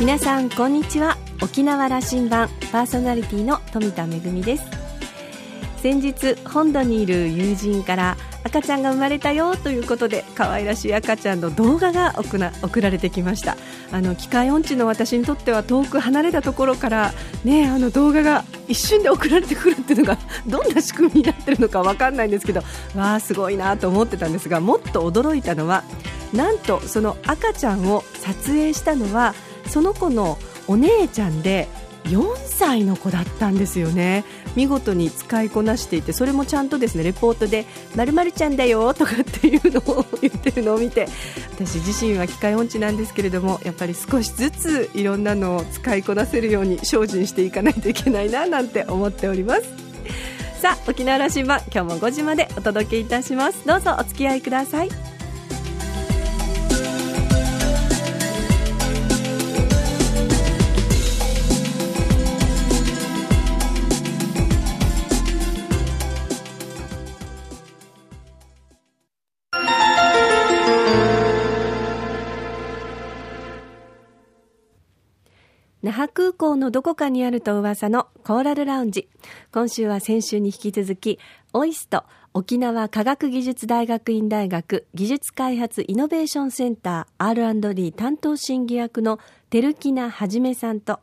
皆さんこんにちは。沖縄羅針盤パーソナリティの富田恵です。先日本土にいる友人から赤ちゃんが生まれたよということで可愛らしい赤ちゃんの動画が送られてきました。あの機械音痴の私にとっては遠く離れたところからねあの動画が一瞬で送られてくるっていうのが どんな仕組みになってるのかわかんないんですけどわあすごいなと思ってたんですがもっと驚いたのはなんとその赤ちゃんを撮影したのはその子のお姉ちゃんで4歳の子だったんですよね。見事に使いこなしていてそれもちゃんとですねレポートでまるまるちゃんだよとかっていうのを言ってるのを見て私自身は機械音痴なんですけれどもやっぱり少しずついろんなのを使いこなせるように精進していかないといけないななんて思っております。さあ沖縄羅針盤今日も5時までお届けいたします。どうぞお付き合いください。那覇空港のどこかにあると噂のコーラルラウンジ。今週は先週に引き続き、オイスト沖縄科学技術大学院大学技術開発イノベーションセンター R&D 担当審議役の照木名はじめさんと、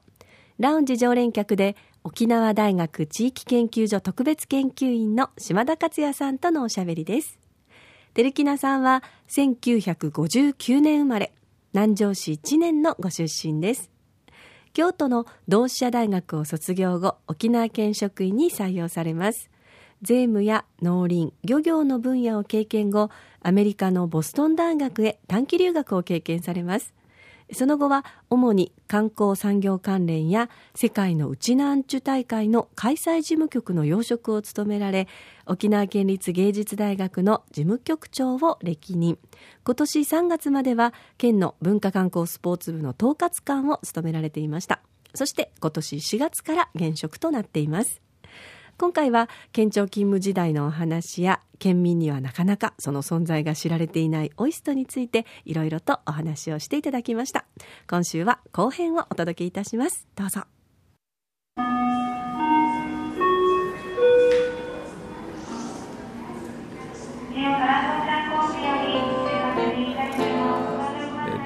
ラウンジ常連客で沖縄大学地域研究所特別研究員の島田克也さんとのおしゃべりです。照木名さんは1959年生まれ、南城市1年のご出身です。京都の同志社大学を卒業後沖縄県職員に採用されます。税務や農林漁業の分野を経験後アメリカのボストン大学へ短期留学を経験されます。その後は主に観光産業関連や世界のウチナンチュ大会の開催事務局の要職を務められ沖縄県立芸術大学の事務局長を歴任。今年3月までは県の文化観光スポーツ部の統括官を務められていました。そして今年4月から現職となっています。今回は県庁勤務時代のお話や県民にはなかなかその存在が知られていないオイストについていろいろとお話をしていただきました。今週は後編をお届けいたします。どうぞ。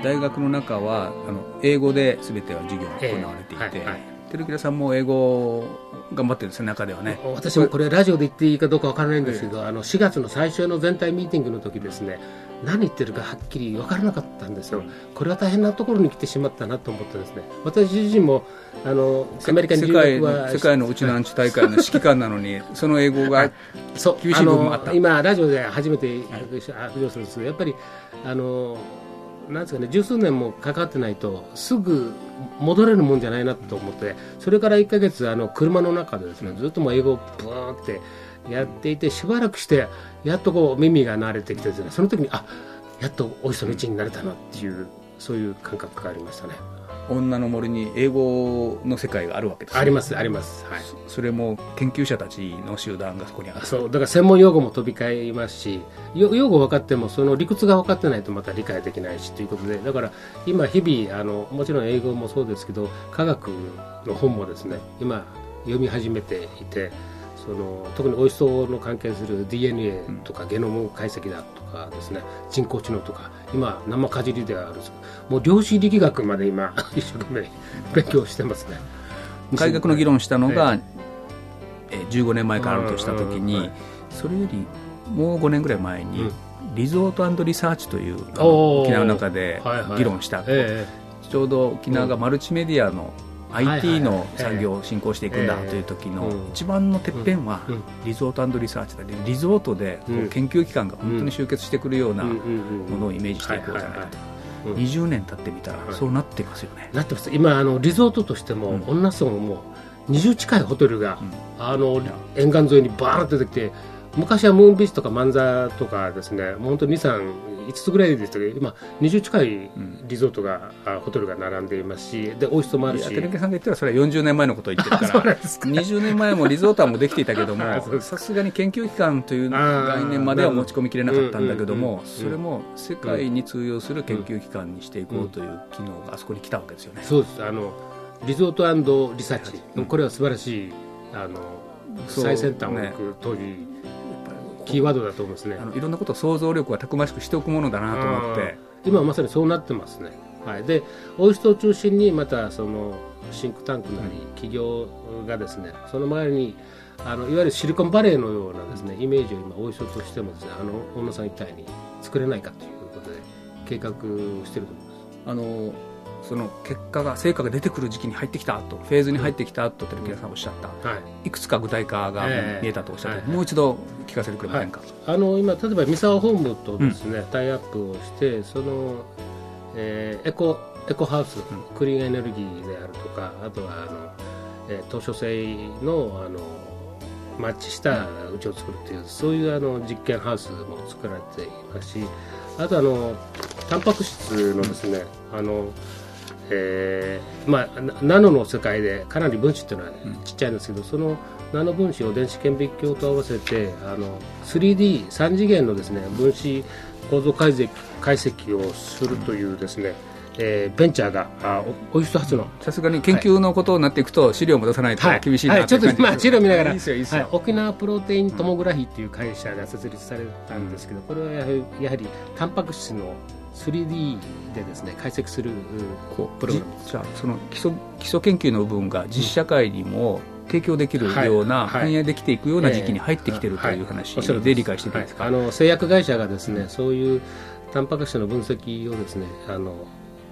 大学の中はあの英語で全ては授業が行われていて、えーはいはい、照木さんも英語頑張ってるんです中ではね。私もこれラジオで言っていいかどうかわからないんですけど、あの4月の最初の全体ミーティングの時ですね。何言ってるかはっきり分からなかったんですよ、これは大変なところに来てしまったなと思ってですね。私自身もあのアメリカに留学は世界のうちのアンチ大会の指揮官なのに その英語が厳しい部分もあった。今ラジオで初めて浮上するんですけどやっぱりあのなんですかね十数年もかかってないとすぐ戻れるもんじゃないなと思ってそれから1か月あの車の中でですねずっとも英語をブーンってやっていてしばらくしてやっとこう耳が慣れてきてですねその時にあやっとおいしの道になれたなっていうそういう感覚がありましたね。女の森に英語の世界があるわけです、ね、ありますあります、はい、それも研究者たちの集団がそこにあるそう。だから専門用語も飛び交いますし用語分かってもその理屈が分かってないとまた理解できないしということでだから今日々あのもちろん英語もそうですけど科学の本もですね今読み始めていてその特においしそうの関係する DNA とかゲノム解析だとかですね。人工知能とか今生かじりではあるんですもう量子力学まで今 一生懸命勉強してますね。改革の議論したのが、えー、15年前からあるとした時に、それよりもう5年ぐらい前に、うん、リゾートリサーチという沖縄の中で議論した、はいはいえ。ー、ちょうど沖縄がマルチメディアの、うん IT の産業を進行していくんだという時の一番のてっぺんはリゾートリサーチだ。リゾートで研究機関が本当に集結してくるようなものをイメージしていこうじゃないかと。20年経ってみたらそうなってますよね。なってます。今あのリゾートとしても、女村ももう20近いホテルが、あの沿岸沿いにバーンと出てきて昔はムーンビーチとか万座とかですね本当に2、3、5つぐらいでしたけど今20近いリゾートが、うん、ホテルが並んでいますしでオイストもあるし。テレビさんが言ったらそれは40年前のことを言ってるから 20年前もリゾートはもうできていたけども さすがに研究機関という概念までは持ち込みきれなかったんだけどもそれも世界に通用する研究機関にしていこうという機能があそこに来たわけですよね。そうです。あのリゾートリサーチ、これは素晴らしいあの最先端を行く当時、キーワードだと思いますね。あのいろんなことを想像力はたくましくしておくものだなと思って。今まさにそうなってますね、はい、でオイストを中心にまたそのシンクタンクなり企業がですねその周りにあのいわゆるシリコンバレーのようなですねイメージを今オイストとしてもですねあの小野さんみたいに作れないかということで計画してると思います。あのその結果が成果が出てくる時期に入ってきたとフェーズに入ってきたと照木さんおっしゃった、はい、いくつか具体化が見えたとおっしゃって、えー、もう一度聞かせてくれませんか、はい、あの今例えば三沢ホームとですね、うん、タイアップをしてその、えー、エコエコハウス、うん、クリーンエネルギーであるとかあとはあの、えー、図書製のあのマッチしたうちを作るという、そういうあの実験ハウスも作られていますしあとあのタンパク質のですね、あのえー。まあ、ナノの世界でかなり分子っていうのは、ちっちゃいんですけどそのナノ分子を電子顕微鏡と合わせてあの 3D3 次元のですね分子構造解析解析をするというですね、えー、ベンチャーがあオイスト発のさすがに研究のことになっていくと、資料も出さないと厳しいな、はいはい、ちょっと今資料見ながら。沖縄プロテイントモグラフィーっていう会社が設立されたんですけど、これはやはりやはりタンパク質の 3D でですね解析するプログラム。じゃあその基礎基礎研究の部分が実社会にも提供できるような、反映できていくような時期に入ってきてるという話で理解していいですか、あの製薬会社がですね、そういうタンパク質の分析をですねあの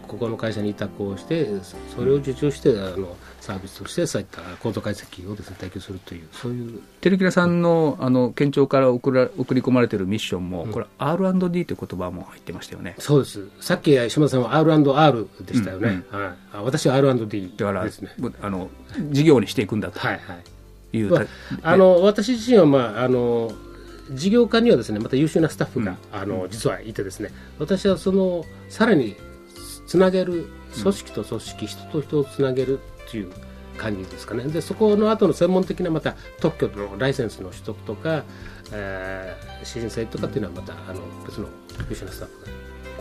ここの会社に委託をしてそれを受注してあのサービスとしてそういったコード解析をですね提供するというそういう。テレキラさんのあの県庁から送ら送り込まれているミッションも、うん、これ R&D という言葉も入ってましたよね。そうです。さっき島田さんは R&R でしたよね、うんうん、はい、あ私は R&D だからですね。あの事業にしていくんだと。はいはい。いう、まあ、あの私自身はまああの事業家にはですねまた優秀なスタッフが、あの実はいてですね私はそのさらにつなげる組織と組織、人と人をつなげるっていう感じですかね。でそこの後の専門的なまた特許のライセンスの取得とか、えー、申請とかっていうのはまたあの別の優秀なスタッフが。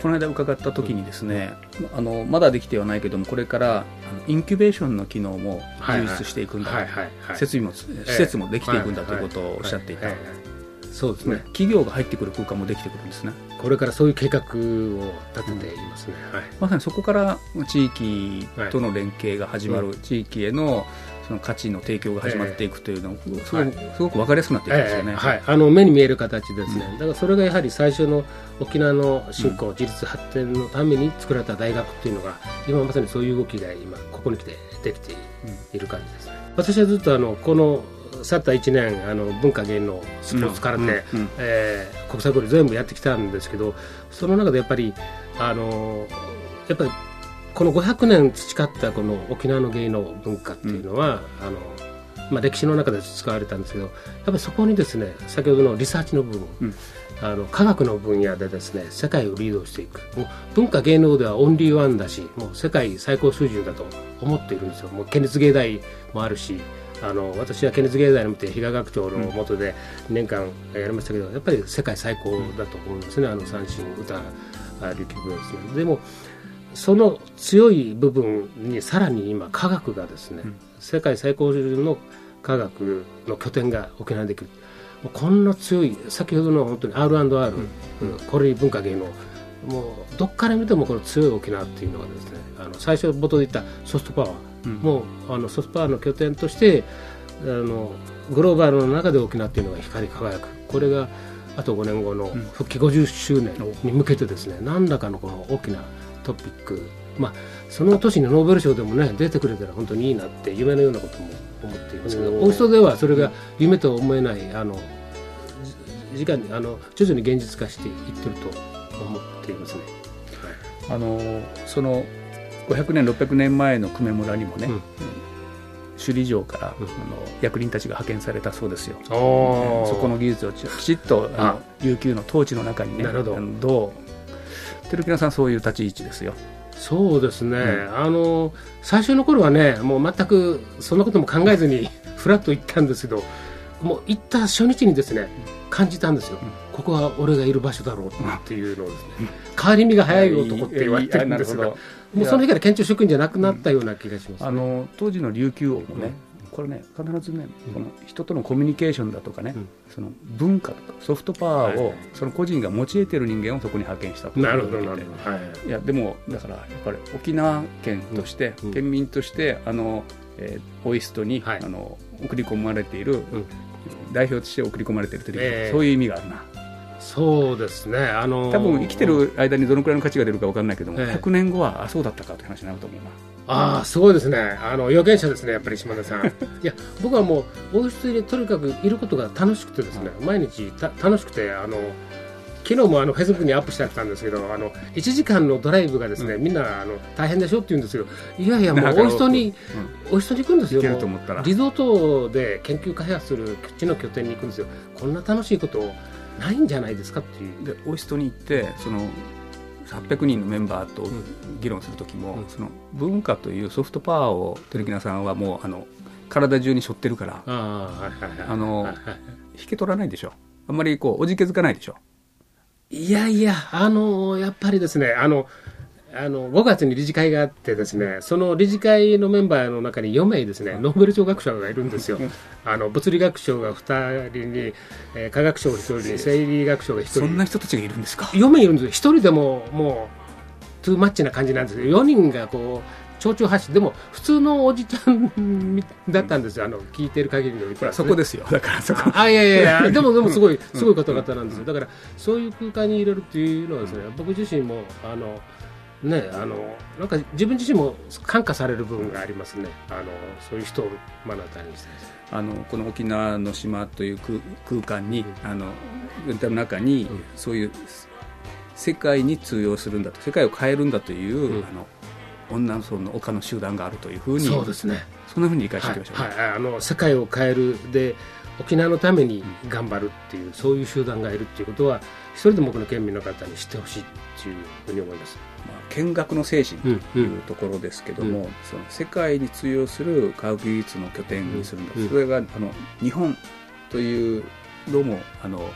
この間伺った時にですね、うん、あのまだできてはないけどもこれからインキュベーションの機能も充実していくんだ、設備も施設もできていくんだということをおっしゃっていた、そうですね。企業が入ってくる空間もできてくるんですねこれからそういう計画を立てていますね、はい、まさにそこから地域との連携が始まる、はい、地域へのその価値の提供が始まっていくというのすごく,、すごく分かりやすくなっていくんですよね、はい、あの目に見える形ですね、うん、だからそれがやはり最初の沖縄の振興、自立発展のために作られた大学っていうのが今まさにそういう動きが今ここに来てできている感じですね、私はずっとあのこの去った1年あの文化芸能スポーツ空手、うん。うん、えー、国際交流全部やってきたんですけどその中でやっぱりあのやっぱりこの500年培ったこの沖縄の芸能文化っていうのは、うん、あのまあ、歴史の中で使われたんですけどやっぱりそこにですね先ほどのリサーチの部分、うん、あの科学の分野でですね世界をリードしていく。文化芸能ではオンリーワンだしもう世界最高水準だと思っているんですよ。もう県立芸大もあるしあの私は県立芸大に見て比嘉学長のもとで2年間やりましたけどやっぱり世界最高だと思うんですね、あの三振歌琉球舞ですね。でもその強い部分にさらに今科学がですね、世界最高水準の科学の拠点が沖縄にできる。こんな強い先ほどの本当に R&R、うん、これ文化芸能もうどっから見てもこの強い沖縄っていうのがですねあの最初冒頭で言ったソフトパワー。もうあのソフトパワーの拠点としてあのグローバルの中で沖縄っていうのが光り輝く。これがあと5年後の復帰50周年に向けてですね、うん、何らかのこの大きなトピックまあその年にノーベル賞でもね出てくれたら本当にいいなって夢のようなことも思っていますけどオーストではそれが夢と思えないあの時間にあの徐々に現実化していってると思っていますね。はい、あのその500年600年前の久米村にもね、うん、首里城から、うん、あの役人たちが派遣されたそうですよ、そこの技術をきちっとあの琉球の統治の中にねど。どう照木さんそういう立ち位置ですよ。そうですね、うん、あの最初の頃はねもう全くそんなことも考えずにふらっと行ったんですけどもう行った初日にですね感じたんですよ、うん、ここは俺がいる場所だろうっていうのをですね、変わり身が早い男って言われてるんですが、もうその日から県庁職員じゃなくなったような気がします、ね、あの当時の琉球王もね、これね必ずね、この人とのコミュニケーションだとかね、その文化とかソフトパワーを、その個人が用いている人間をそこに派遣したと。なるほどなるほど、はい、いやでもだからやっぱり沖縄県として、県民としてあの、えー、オイストに、あの送り込まれている、代表として送り込まれているという、えー、そういう意味があるな。そうですね、あのー、多分生きてる間にどのくらいの価値が出るか分からないけども、えー、100年後はあそうだったかという話になると思うな。ああすごいですね。あの預言者ですねやっぱり島田さん。いや僕はもう王室でとにかくいることが楽しくてですね、毎日た楽しくてあの昨日もあのフェイスブックにアップしてたんですけどあの1時間のドライブがですね、うん、みんなあの大変でしょって言うんですよ。いやいやもうお人に、うん、お人に行くんですよ。リゾートで研究開発する基地の拠点に行くんですよ。こんな楽しいことないんじゃないですかっていう。でお人に行ってその800人のメンバーと議論する時も、うん、その文化というソフトパワーを照木さんはもうあの体中に背負ってるからあの引き取らないでしょ。あんまりこうおじけづかないでしょいやいやあのやっぱりですねあのあの5月に理事会があってですねその理事会のメンバーの中に4名ですねノーベル賞学者がいるんですよ。あの物理学賞が2人に、えー、科学賞が1人に生。理学賞が1人。そんな人たちがいるんですか？4名いるんですよ。1人でももうトゥーマッチな感じなんですよ。4人がこう蝶々発でも普通のおじちゃんだったんですよ、あの聞いてる限りの、ね、そこですよ、だからそこ。あいやいやいや、でもでもすごい、すごい方々なんですよ、だからそういう空間に入れるっていうのはですね、僕自身もあのね、あのなんか自分自身も感化される部分がありますね、あのそういう人を目の当たりにしてあのこの沖縄の島という空間に、うん、あの中に、うん、そういう世界に通用するんだと世界を変えるんだという、うん、あの女の層の丘の集団があるというふうにそうですね。そんなふうに理解していきましょう、はい、はい、あの世界を変えるで沖縄のために頑張るっていう、そういう集団がいるっていうことは一人でも多くの県民の方に知ってほしいっていうふうに思います。見学の精神というところですけども、うん。うん、その世界に通用する科学技術の拠点にするん。だ、うん、それがあの日本というどうもあの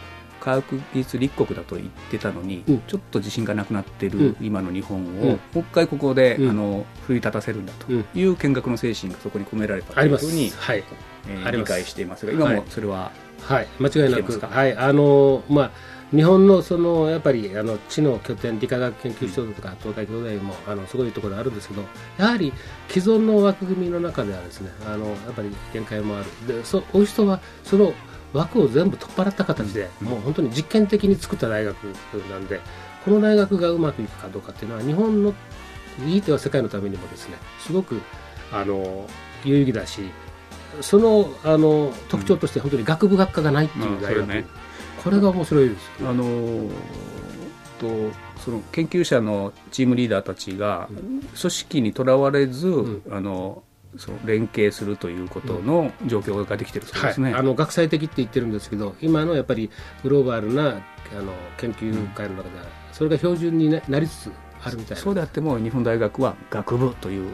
科学技術立国だと言ってたのに、うん、ちょっと自信がなくなっている今の日本を、もう一回ここで、あの奮い立たせるんだという見学の精神がそこに込められたというふうに、はい。えー、理解していますが今もそれは、はい、間違いなく。はい。あのまあ日本のそのやっぱりあの知の拠点理化学研究所とか東海京大もあのすごいところあるんですけどやはり既存の枠組みの中ではですねあのやっぱり限界もある。でそおい人はその枠を全部取っ払った形で、もう本当に実験的に作った大学なんでこの大学がうまくいくかどうかっていうのは日本のいいては世界のためにもですねすごくあの有意義だしそのあの特徴として本当に学部学科がないっていう大学、うんね、これが面白いです、ね、あのとその研究者のチームリーダーたちが組織にとらわれず、うん、あのその連携するということの状況ができてるそうですね、はい、あの学際的って言ってるんですけど今のやっぱりグローバルなあの研究会の中では、それが標準になりつつあるみたいそうであっても日本大学は学部という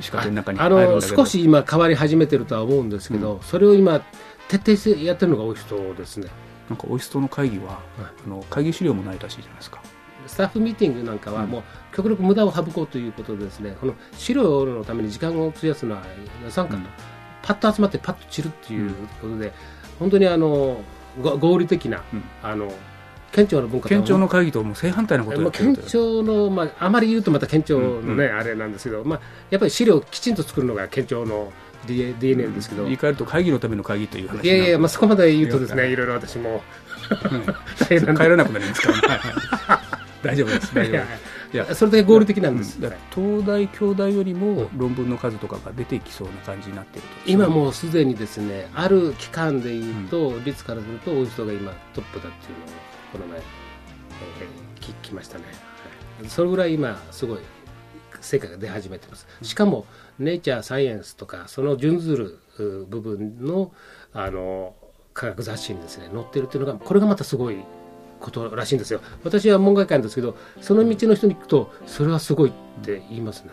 仕方の中にあの少し今変わり始めてるとは思うんですけど、うん、それを今徹底してやってるのがオイストですね。なんかオイストの会議は、はい、あの会議資料もないらしいじゃないですかスタッフミーティングなんかはもう極力無駄を省こうということでですね、この資料のために時間を費やすのは予算かと、うん、パッと集まってパッと散るっていうことで、うん、本当にあの合理的な、うん、あの県庁の文化県庁の会議とも正反対なことをやってる県庁の、まあ、あまり言うとまた県庁のね、あれなんですけど、まあ、やっぱり資料をきちんと作るのが県庁の DNA ですけど、言い換えると会議のための会議という話いやいや、まあ、そこまで言うとですねいろいろ私も。帰らなくなりますから、大丈夫です 大丈夫いやそれだけ合理的なんです、東大京大よりも論文の数とかが出てきそうな感じになっていると。今もうすでにですねある期間でいうと、うん、率からすると大人が今トップだっていうのをこの前、えー、聞きましたね、はい、それぐらい今すごい成果が出始めてます。しかも、ネイチャー、サイエンスとか、その準ずる部分の、あの、科学雑誌にですね、載ってるっていうのが、これがまたすごいことらしいんですよ。私は門外漢ですけど、その道の人に聞くと、それはすごいって言いますね。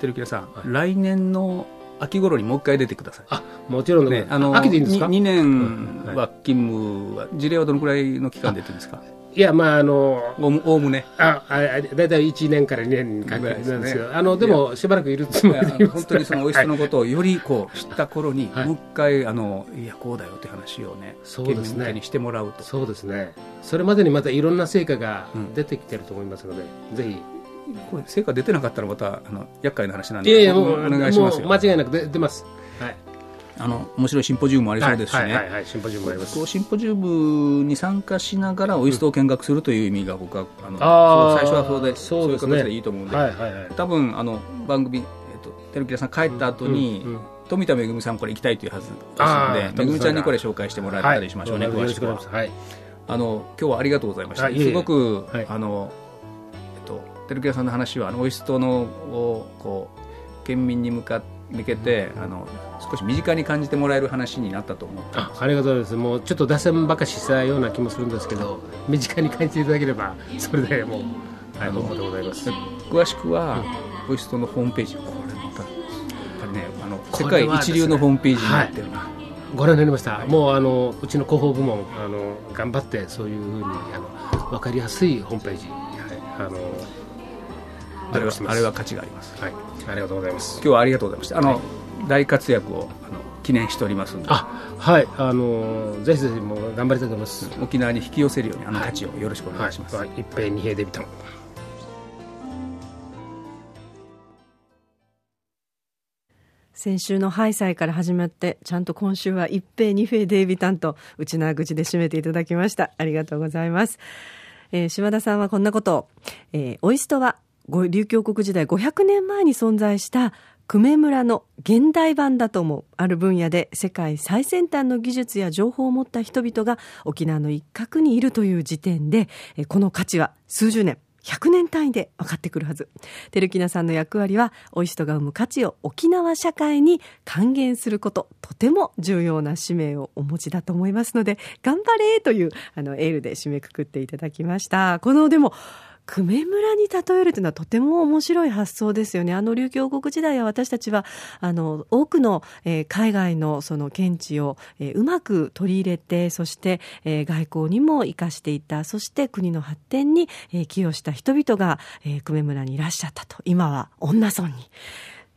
照木さん、はい、来年の秋頃にもう一回出てください。あ、もちろんね、あの、秋でいいんですか？2, 2年は勤務は、事例はどのくらいの期間で出てるんですか？いや、まあ、あの、おおむね。あ、あだいたい1年から2年かけなんですけど、あの、でも、しばらくいるつもりで本当にそのおいしさのことをよりこう、知った頃に、もう一回、あの、いや、こうだよって話をね、そうですね。にしてもらうと。そうですね。それまでにまたいろんな成果が出てきてると思いますので、ぜひ、これ成果出てなかったらまたあの厄介な話なんでいやいやもうお願いします間違いなく出出ます。はいあの面白いシンポジウムもありそうですしね、はいはいはい、シンポジウムあります。シンポジウムに参加しながらオイストを見学するという意味が僕はあのあ最初はそうでそういう形でいいと思うんで、はいはいはい、多分あの番組、えっと、テルキラさん帰った後に、うんうん。富田めぐみさんこれ行きたいというはずですのでめぐみちゃんにこれ紹介してもらったりしましょうね、はい、詳しくは、はい、あの今日はありがとうございました、すごく、はい、あの照木屋さんの話はあのオイストのをこう県民に向か向けてあの少し身近に感じてもらえる話になったと思ってあありがとうございます。もうちょっと脱線ばかししたような気もするんですけど身近に感じていただければそれでもうはいどうもでございます。詳しくは、うん、オイストのホームページこれまたやっぱりねあの世界一流のホームページになってるな、ご覧になりました、はい、もうあのうちの広報部門あの頑張ってそういうふうにあの分かりやすいホームページ、はい、あのあれはあれは価値があります、はい、ありがとうございます。今日はありがとうございました。あの、はい、大活躍をあの記念しておりますあはい。あのぜひぜひもう頑張りたいと思います。沖縄に引き寄せるようにあの価値をよろしくお願いします、はい、一平二平デビタン。先週のハイサイから始まってちゃんと今週は一平二平デイビタンと内縄口で締めていただきました。ありがとうございます、えー、島田さんはこんなこと。を、えー、オイストは琉球国時代500年前に存在した久米村の現代版だと思うある分野で世界最先端の技術や情報を持った人々が沖縄の一角にいるという時点でこの価値は数十年100年単位で分かってくるはず。テルキナさんの役割は、オイストが生む価値を沖縄社会に還元すること、とても重要な使命をお持ちだと思いますので、頑張れという、あの、エールで締めくくっていただきました。この、でも、久米村に例えるというのはとても面白い発想ですよね。あの琉球王国時代は私たちは、あの、多くの、えー、海外のその見地を、えー、うまく取り入れて、そして、えー、外交にも活かしていた、そして国の発展に、えー、寄与した人々が、えー、久米村にいらっしゃったと。今は女村に。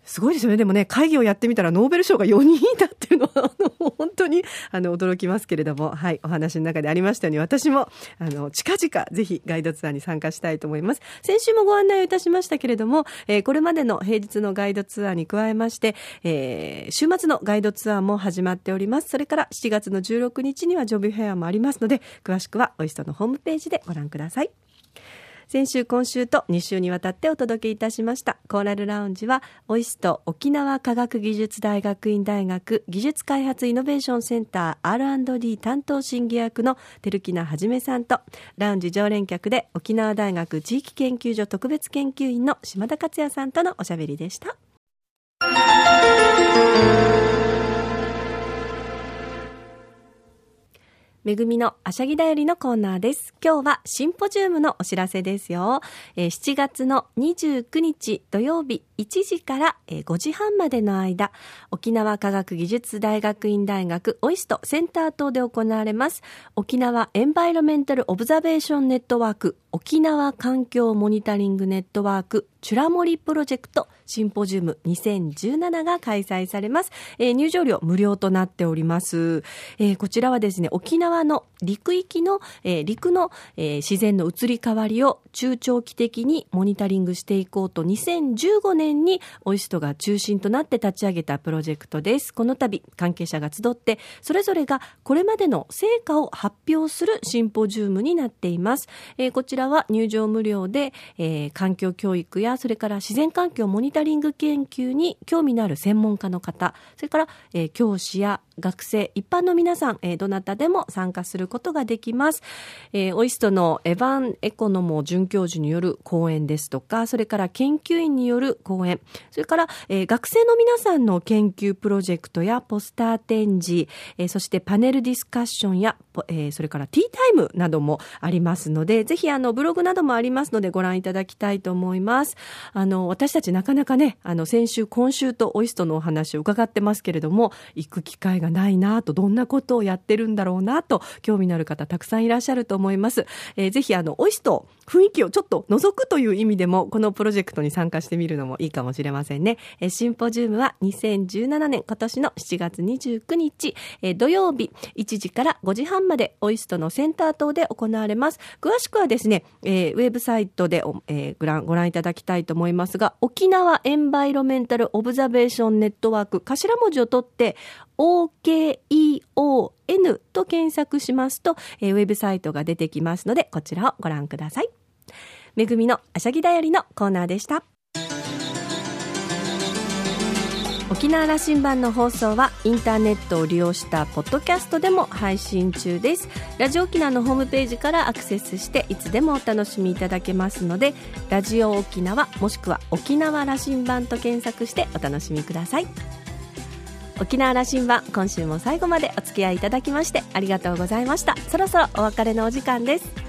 すごいですよね。でもね、会議をやってみたらノーベル賞が4人だっていうのは、あの、本当に、あの、驚きますけれども、はい、お話の中でありましたように、私も、あの、近々、ぜひガイドツアーに参加したいと思います。先週もご案内をいたしましたけれども、えー、これまでの平日のガイドツアーに加えまして、えー、週末のガイドツアーも始まっております。それから7月の16日にはジョビフェアもありますので、詳しくは、おいしとのホームページでご覧ください。先週今週と2週にわたってお届けいたしましたコーラルラウンジはオイスト沖縄科学技術大学院大学技術開発イノベーションセンター R&D 担当審議役の照木名はじめさんとラウンジ常連客で沖縄大学地域研究所特別研究員の島田克也さんとのおしゃべりでした。めぐみのあしゃぎだよりのコーナーです。今日はシンポジウムのお知らせですよ。えー、7月の29日土曜日1時から5時半までの間、沖縄科学技術大学院大学 OIST センター棟で行われます、沖縄 Environmental Observation Network 沖縄環境モニタリングネットワークチュラモリプロジェクトシンポジウム2017が開催されます。えー、入場料無料となっております。えー、こちらはですね、沖縄の陸域の、えー、陸の、え自然の移り変わりを中長期的にモニタリングしていこうと2015年にオイストが中心となって立ち上げたプロジェクトです。この度関係者が集ってそれぞれがこれまでの成果を発表するシンポジウムになっています。えこちらは入場無料で、え環境教育やそれから自然環境モニタリング研究に興味のある専門家の方、それから、えー、教師や学生、一般の皆さん、えー、どなたでも参加することができます。えー、オイストのエヴァン・エコノモ准教授による講演ですとか、それから研究員による講演、それから、えー、学生の皆さんの研究プロジェクトやポスター展示、えー、そしてパネルディスカッションや、えー、それからティータイムなどもありますので、ぜひあのブログなどもありますのでご覧いただきたいと思います。あの、私たちなかなかね、あの、先週、今週とオイストのお話を伺ってますけれども、行く機会がないなと、どんなことをやってるんだろうなと、興味のある方たくさんいらっしゃると思います。えー、ぜひあの、オイスト、雰囲気をちょっと覗くという意味でも、このプロジェクトに参加してみるのもいいかもしれませんね。え、シンポジウムは2017年、今年の7月29日、え、土曜日、1時から5時半まで、オイストのセンター等で行われます。詳しくはですね、えー、ウェブサイトで、えー、ご覧ご覧いただきたいと思いますが、沖縄エンバイロメンタルオブザベーションネットワーク、頭文字を取って、OKEON と検索しますと、えー、ウェブサイトが出てきますので、こちらをご覧ください。めぐみのあしゃぎだよりのコーナーでした。沖縄羅針盤の放送はインターネットを利用したポッドキャストでも配信中です。ラジオ沖縄のホームページからアクセスしていつでもお楽しみいただけますのでラジオ沖縄もしくは沖縄羅針盤と検索してお楽しみください。沖縄羅針盤今週も最後までお付き合いいただきましてありがとうございました。そろそろお別れのお時間です。